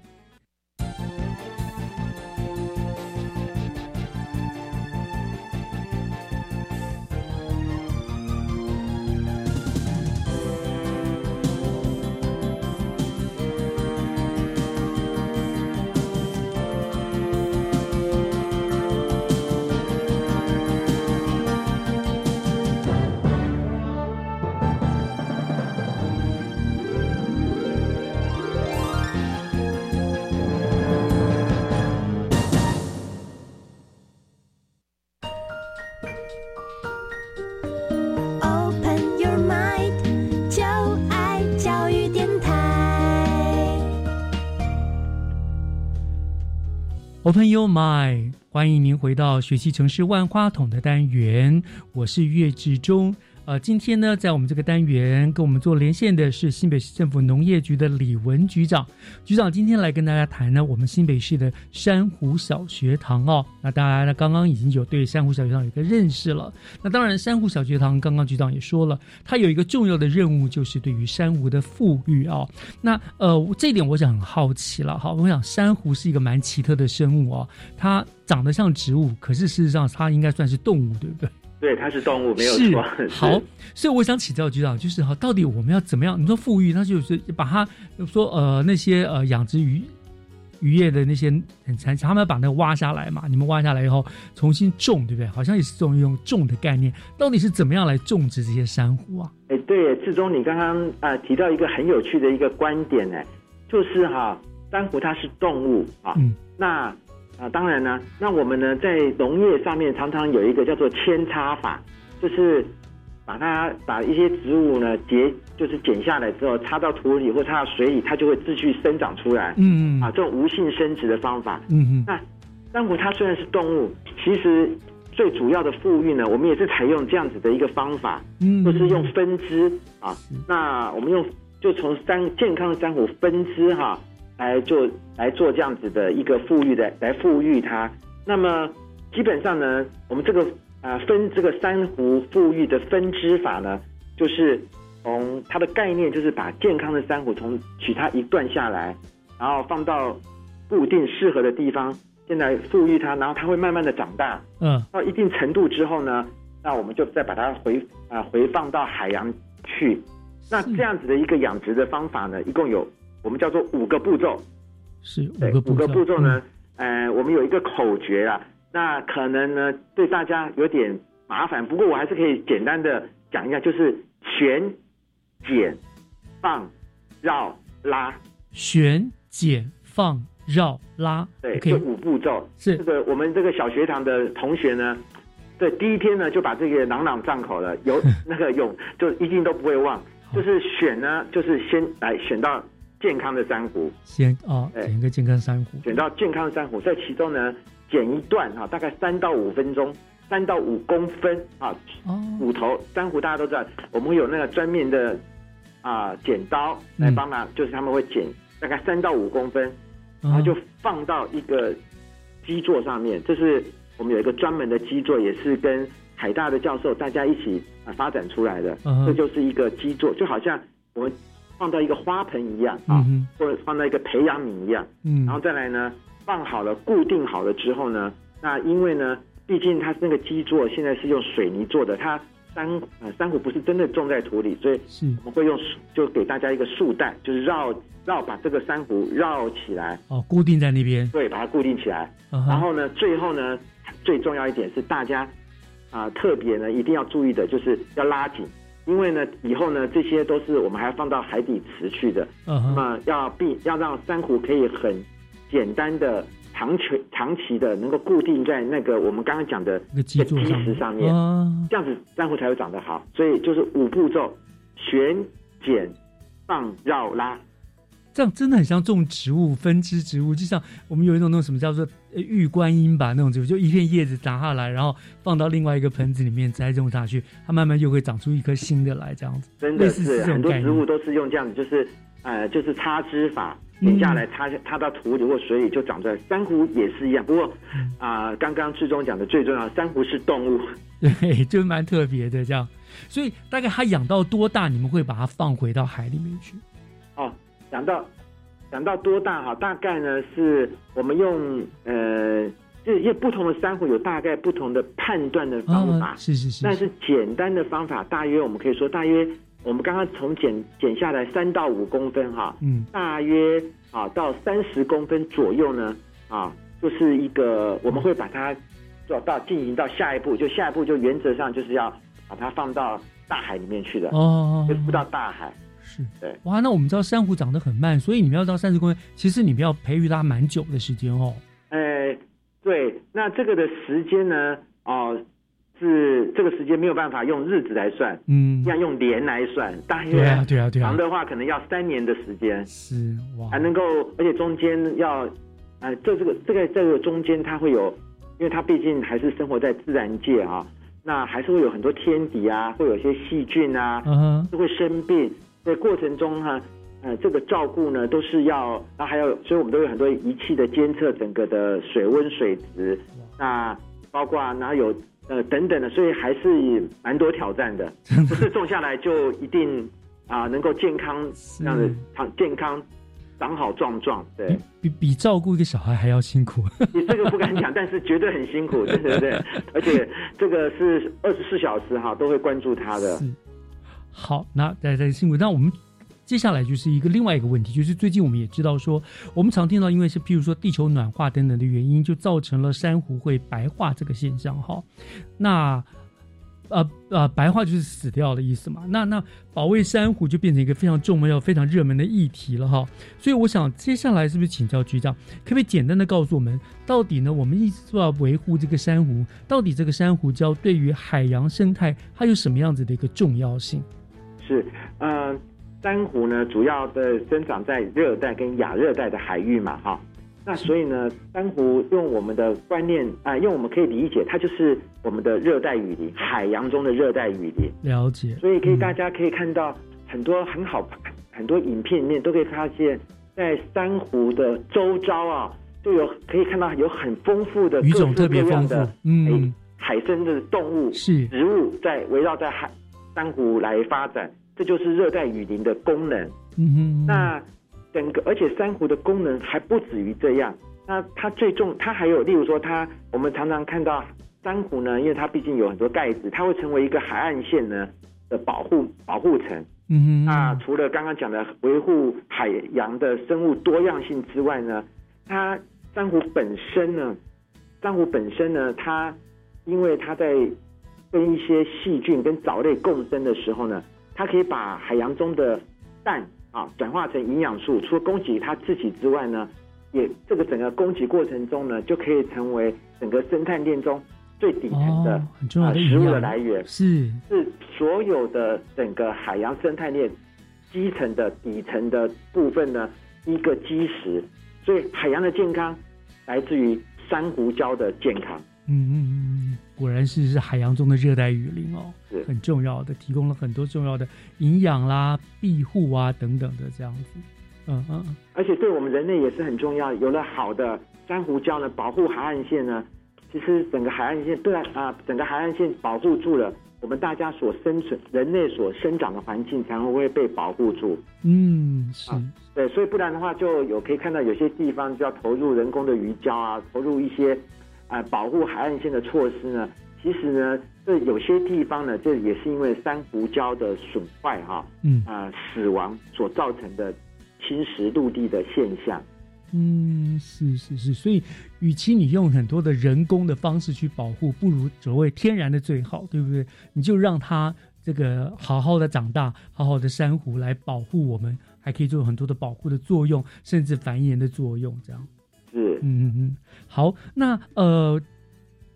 Open your mind，欢迎您回到学习城市万花筒的单元，我是岳志忠。呃，今天呢，在我们这个单元跟我们做连线的是新北市政府农业局的李文局长。局长今天来跟大家谈呢，我们新北市的珊瑚小学堂哦。那大家呢，刚刚已经有对珊瑚小学堂有一个认识了。那当然，珊瑚小学堂刚刚局长也说了，它有一个重要的任务，就是对于珊瑚的富裕哦。那呃，这一点我想很好奇了哈。我想珊瑚是一个蛮奇特的生物哦，它长得像植物，可是事实上它应该算是动物，对不对？对，它是动物，没有错。好，所以我想请教局长，就是哈，到底我们要怎么样？你说富裕，那就是把它说呃那些呃养殖渔渔业的那些很残，他们把那个挖下来嘛，你们挖下来以后重新种，对不对？好像也是这种用种的概念。到底是怎么样来种植这些珊瑚啊？哎，对，志忠，你刚刚啊提到一个很有趣的一个观点呢，就是哈，珊瑚它是动物啊，嗯，那。啊，当然呢，那我们呢在农业上面常常有一个叫做扦插法，就是把它把一些植物呢截，就是剪下来之后插到土里或插到水里，它就会继续生长出来。嗯嗯。啊，这种无性生殖的方法。嗯嗯。那珊瑚它虽然是动物，其实最主要的富裕呢，我们也是采用这样子的一个方法，嗯，就是用分支啊。那我们用就从珊健康的珊瑚分支哈。来做来做这样子的一个富裕的来富裕它，那么基本上呢，我们这个啊分这个珊瑚富裕的分支法呢，就是从它的概念就是把健康的珊瑚从取它一段下来，然后放到固定适合的地方，现在富裕它，然后它会慢慢的长大，嗯，到一定程度之后呢，那我们就再把它回啊回放到海洋去，那这样子的一个养殖的方法呢，一共有。我们叫做五个步骤，是五个五个步骤呢。呃，我们有一个口诀啊，那可能呢对大家有点麻烦，不过我还是可以简单的讲一下，就是旋、剪、放、绕、拉。旋、剪、放、绕、拉。对，这五步骤是这个我们这个小学堂的同学呢，对第一天呢就把这个朗朗上口了，有 那个有就一定都不会忘。就是选呢，就是先来选到。健康的珊瑚，先啊，剪一个健康珊瑚，选到健康的珊瑚，在其中呢，剪一段哈，大概三到五分钟，三到五公分啊，骨头珊瑚大家都知道，我们会有那个专门的啊剪刀来帮忙，就是他们会剪大概三到五公分，然后就放到一个基座上面，这是我们有一个专门的基座，也是跟海大的教授大家一起啊发展出来的，这就是一个基座，就好像我们。放到一个花盆一样啊，或者放到一个培养皿一样，嗯，然后再来呢，放好了、固定好了之后呢，那因为呢，毕竟它那个基座现在是用水泥做的，它山呃珊瑚不是真的种在土里，所以我们会用就给大家一个束带，就是绕绕把这个珊瑚绕起来，哦，固定在那边，对，把它固定起来。然后呢，最后呢，最重要一点是大家啊特别呢一定要注意的就是要拉紧。因为呢，以后呢，这些都是我们还要放到海底池去的。嗯那么要避，要让珊瑚可以很简单的长期、长期的能够固定在那个我们刚刚讲的那个基石上面，这样子珊瑚才会长得好。所以就是五步骤：旋、剪、放、绕、拉。这样真的很像种植物，分支植物，就像我们有一种那种什么叫做玉观音吧，那种植物，就一片叶子长下来，然后放到另外一个盆子里面栽种下去，它慢慢又会长出一颗新的来，这样子。真的是很多植物都是用这样子，就是呃，就是插枝法，剪下来插插到土里或水里就长出来。珊瑚也是一样，不过啊，刚刚志忠讲的最重要，珊瑚是动物，对，就蛮特别的这样。所以大概它养到多大，你们会把它放回到海里面去？哦。讲到讲到多大哈？大概呢是我们用呃，就因为不同的珊瑚有大概不同的判断的方法，是是是。但是简单的方法，大约我们可以说，大约我们刚刚从剪剪下来三到五公分哈，嗯，大约啊到三十公分左右呢啊，就是一个我们会把它做到进行到下一步，就下一步就原则上就是要把它放到大海里面去的哦，就浮到大海。是对哇，那我们知道珊瑚长得很慢，所以你们要到三十公分，其实你们要培育它蛮久的时间哦。哎，对，那这个的时间呢？哦，是这个时间没有办法用日子来算，嗯，要用年来算。大约对啊，对啊，对啊。长的话可能要三年的时间，是哇，还能够，而且中间要，呃，这这个这个这个中间它会有，因为它毕竟还是生活在自然界啊，那还是会有很多天敌啊，会有一些细菌啊，嗯，是会生病。在过程中哈，呃，这个照顾呢都是要，那还有，所以我们都有很多仪器的监测整个的水温、水质，那包括哪有呃等等的，所以还是蛮多挑战的，不是种下来就一定啊能够健康这样子长健康长好壮壮，对，比比照顾一个小孩还要辛苦。你这个不敢讲，但是绝对很辛苦，对对对，而且这个是二十四小时哈都会关注他的。好，那大家辛苦。那我们接下来就是一个另外一个问题，就是最近我们也知道说，我们常听到，因为是譬如说地球暖化等等的原因，就造成了珊瑚会白化这个现象。哈，那呃呃，白化就是死掉的意思嘛。那那保卫珊瑚就变成一个非常重要、非常热门的议题了哈。所以我想接下来是不是请教局长，可不可以简单的告诉我们，到底呢，我们一直都要维护这个珊瑚，到底这个珊瑚礁对于海洋生态它有什么样子的一个重要性？是，呃，珊瑚呢，主要的生长在热带跟亚热带的海域嘛，哈。那所以呢，珊瑚用我们的观念啊，用我们可以理解，它就是我们的热带雨林，海洋中的热带雨林。了解。所以可以大家可以看到很多很好很多影片里面都可以发现，在珊瑚的周遭啊，就有可以看到有很丰富的各种特别丰富，嗯，海生的动物是植物在围绕在海。珊瑚来发展，这就是热带雨林的功能。嗯哼，那整个而且珊瑚的功能还不止于这样。那它最重，它还有，例如说，它我们常常看到珊瑚呢，因为它毕竟有很多盖子，它会成为一个海岸线呢的保护保护层。嗯哼，那除了刚刚讲的维护海洋的生物多样性之外呢，它珊瑚本身呢，珊瑚本身呢，它因为它在跟一些细菌跟藻类共生的时候呢，它可以把海洋中的氮啊转化成营养素，除了供给它自己之外呢，也这个整个供给过程中呢，就可以成为整个生态链中最底层的很重要的食物的来源。是是所有的整个海洋生态链基层的底层的部分呢一个基石，所以海洋的健康来自于珊瑚礁的健康。嗯嗯嗯，果然是是海洋中的热带雨林哦，是很重要的，提供了很多重要的营养啦、庇护啊等等的这样子。嗯嗯，而且对我们人类也是很重要。有了好的珊瑚礁呢，保护海岸线呢，其实整个海岸线对啊，整个海岸线保护住了，我们大家所生存、人类所生长的环境才会被保护住。嗯，是对，所以不然的话，就有可以看到有些地方就要投入人工的鱼礁啊，投入一些。啊，保护海岸线的措施呢？其实呢，这有些地方呢，这也是因为珊瑚礁的损坏哈，嗯啊死亡所造成的侵蚀陆地的现象。嗯，是是是，所以与其你用很多的人工的方式去保护，不如所谓天然的最好，对不对？你就让它这个好好的长大，好好的珊瑚来保护我们，还可以做很多的保护的作用，甚至繁衍的作用，这样。是，嗯嗯嗯，好，那呃，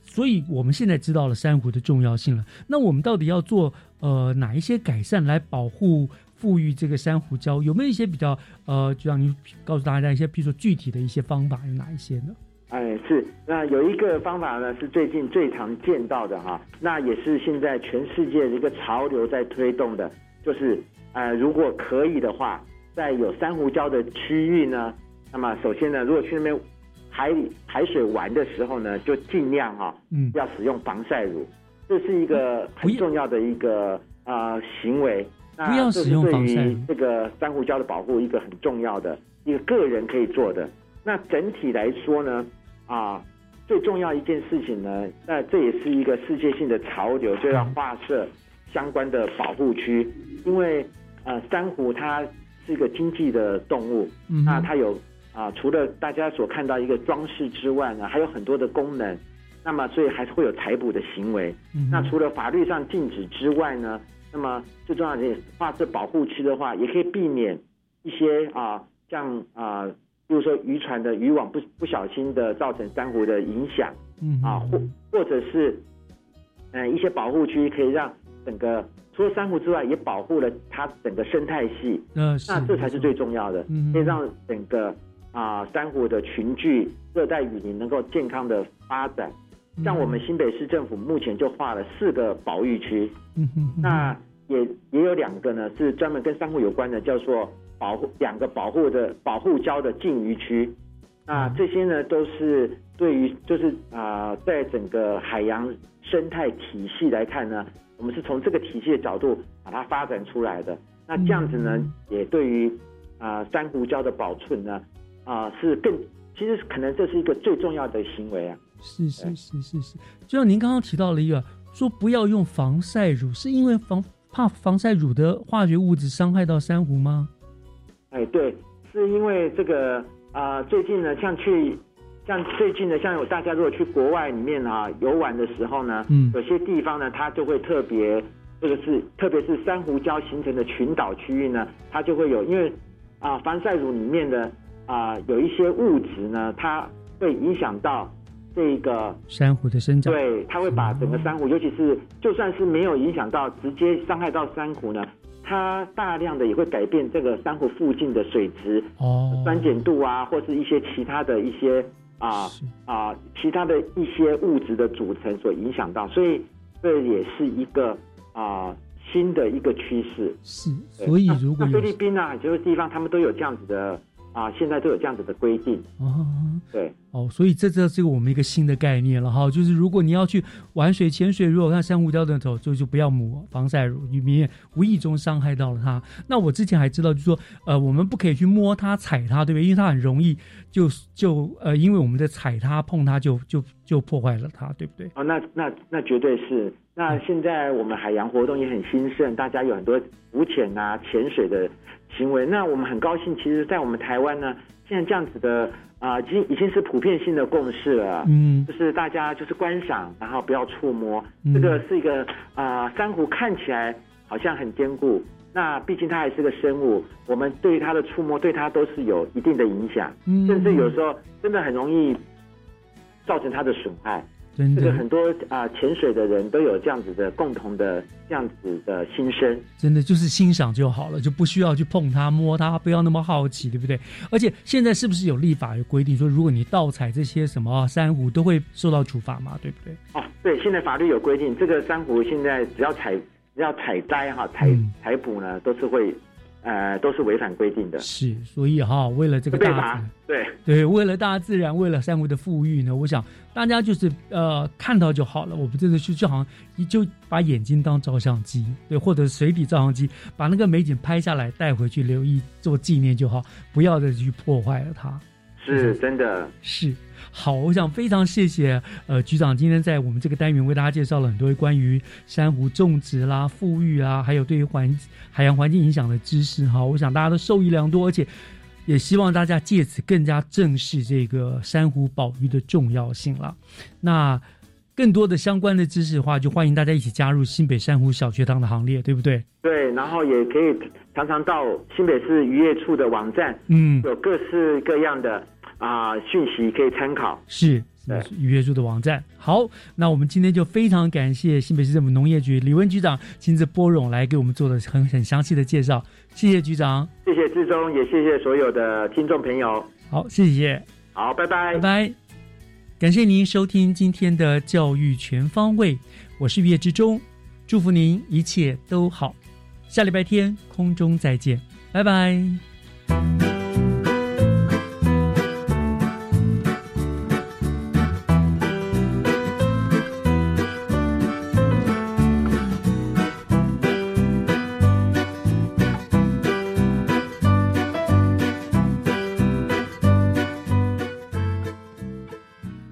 所以我们现在知道了珊瑚的重要性了。那我们到底要做呃哪一些改善来保护富裕这个珊瑚礁，有没有一些比较呃，就让您告诉大家一些，比如说具体的一些方法有哪一些呢？哎，是，那有一个方法呢，是最近最常见到的哈，那也是现在全世界的一个潮流在推动的，就是呃，如果可以的话，在有珊瑚礁的区域呢，那么首先呢，如果去那边海里海水玩的时候呢，就尽量哈，嗯，要使用防晒乳，这是一个很重要的一个啊行为。那不要使用防晒乳，这个珊瑚礁的保护一个很重要的一个个人可以做的。那整体来说呢，啊，最重要一件事情呢，那这也是一个世界性的潮流，就要划设相关的保护区，因为呃，珊瑚它是一个经济的动物，那它有啊，除了大家所看到一个装饰之外呢，还有很多的功能，那么所以还是会有采捕的行为。那除了法律上禁止之外呢，那么最重要的是划设保护区的话，也可以避免一些啊，像啊。比如说渔船的渔网不不小心的造成珊瑚的影响，嗯啊，或或者是，嗯，一些保护区可以让整个除了珊瑚之外，也保护了它整个生态系，嗯，那这才是最重要的，可以让整个啊珊瑚的群聚、热带雨林能够健康的发展。像我们新北市政府目前就划了四个保育区，嗯哼，那也也有两个呢是专门跟珊瑚有关的，叫做。保护两个保护的保护礁的禁渔区，那这些呢都是对于就是啊，在整个海洋生态体系来看呢，我们是从这个体系的角度把它发展出来的。那这样子呢，也对于啊珊瑚礁的保存呢啊是更其实可能这是一个最重要的行为啊。是是是是是，就像您刚刚提到了一个说不要用防晒乳，是因为防怕防晒乳的化学物质伤害到珊瑚吗？哎，对，是因为这个啊，最近呢，像去，像最近呢，像有大家如果去国外里面啊游玩的时候呢，嗯，有些地方呢，它就会特别，这个是特别是珊瑚礁形成的群岛区域呢，它就会有，因为啊，防晒乳里面的啊有一些物质呢，它会影响到这个珊瑚的生长，对，它会把整个珊瑚，尤其是就算是没有影响到直接伤害到珊瑚呢。它大量的也会改变这个珊瑚附近的水质哦，酸碱度啊，或是一些其他的一些啊啊其他的一些物质的组成所影响到，所以这也是一个啊新的一个趋势。是，所以如果菲律宾啊，这个地方他们都有这样子的。啊，现在都有这样子的规定哦，对哦，所以这这是我们一个新的概念了哈，就是如果你要去玩水、潜水，如果看珊瑚礁的时候，就就不要抹防晒乳，以免无意中伤害到了它。那我之前还知道，就是说，呃，我们不可以去摸它、踩它，对不对？因为它很容易就就呃，因为我们在踩它、碰它，就就就破坏了它，对不对？哦，那那那绝对是。那现在我们海洋活动也很兴盛，大家有很多浮潜啊、潜水的。行为，那我们很高兴。其实，在我们台湾呢，现在这样子的啊，已经已经是普遍性的共识了。嗯，就是大家就是观赏，然后不要触摸。这个是一个啊，珊瑚看起来好像很坚固，那毕竟它还是个生物，我们对于它的触摸对它都是有一定的影响，甚至有时候真的很容易造成它的损害。这个很多啊，潜水的人都有这样子的共同的这样子的心声。真的就是欣赏就好了，就不需要去碰它、摸它，不要那么好奇，对不对？而且现在是不是有立法有规定说，如果你盗采这些什么珊瑚，都会受到处罚嘛？对不对？哦，对，现在法律有规定，这个珊瑚现在只要采、只要采摘哈、采采捕呢，都是会。呃，都是违反规定的。是，所以哈，为了这个大自对对，为了大自然，为了珊瑚的富裕呢，我想大家就是呃看到就好了。我们真的是就好像你就把眼睛当照相机，对，或者水底照相机，把那个美景拍下来带回去留意做纪念就好，不要再去破坏了它。是真的是。好，我想非常谢谢呃局长今天在我们这个单元为大家介绍了很多关于珊瑚种植啦、富裕啊，还有对于环海洋环境影响的知识哈。我想大家都受益良多，而且也希望大家借此更加正视这个珊瑚保育的重要性了。那更多的相关的知识的话，就欢迎大家一起加入新北珊瑚小学堂的行列，对不对？对，然后也可以常常到新北市渔业处的网站，嗯，有各式各样的。啊，讯息可以参考。是预约住的网站。好，那我们今天就非常感谢新北市政府农业局李文局长亲自拨冗来给我们做的很很详细的介绍，谢谢局长，谢谢志忠，也谢谢所有的听众朋友。好，谢谢，好，拜拜，拜拜。感谢您收听今天的教育全方位，我是岳志忠，祝福您一切都好。下礼拜天空中再见，拜拜。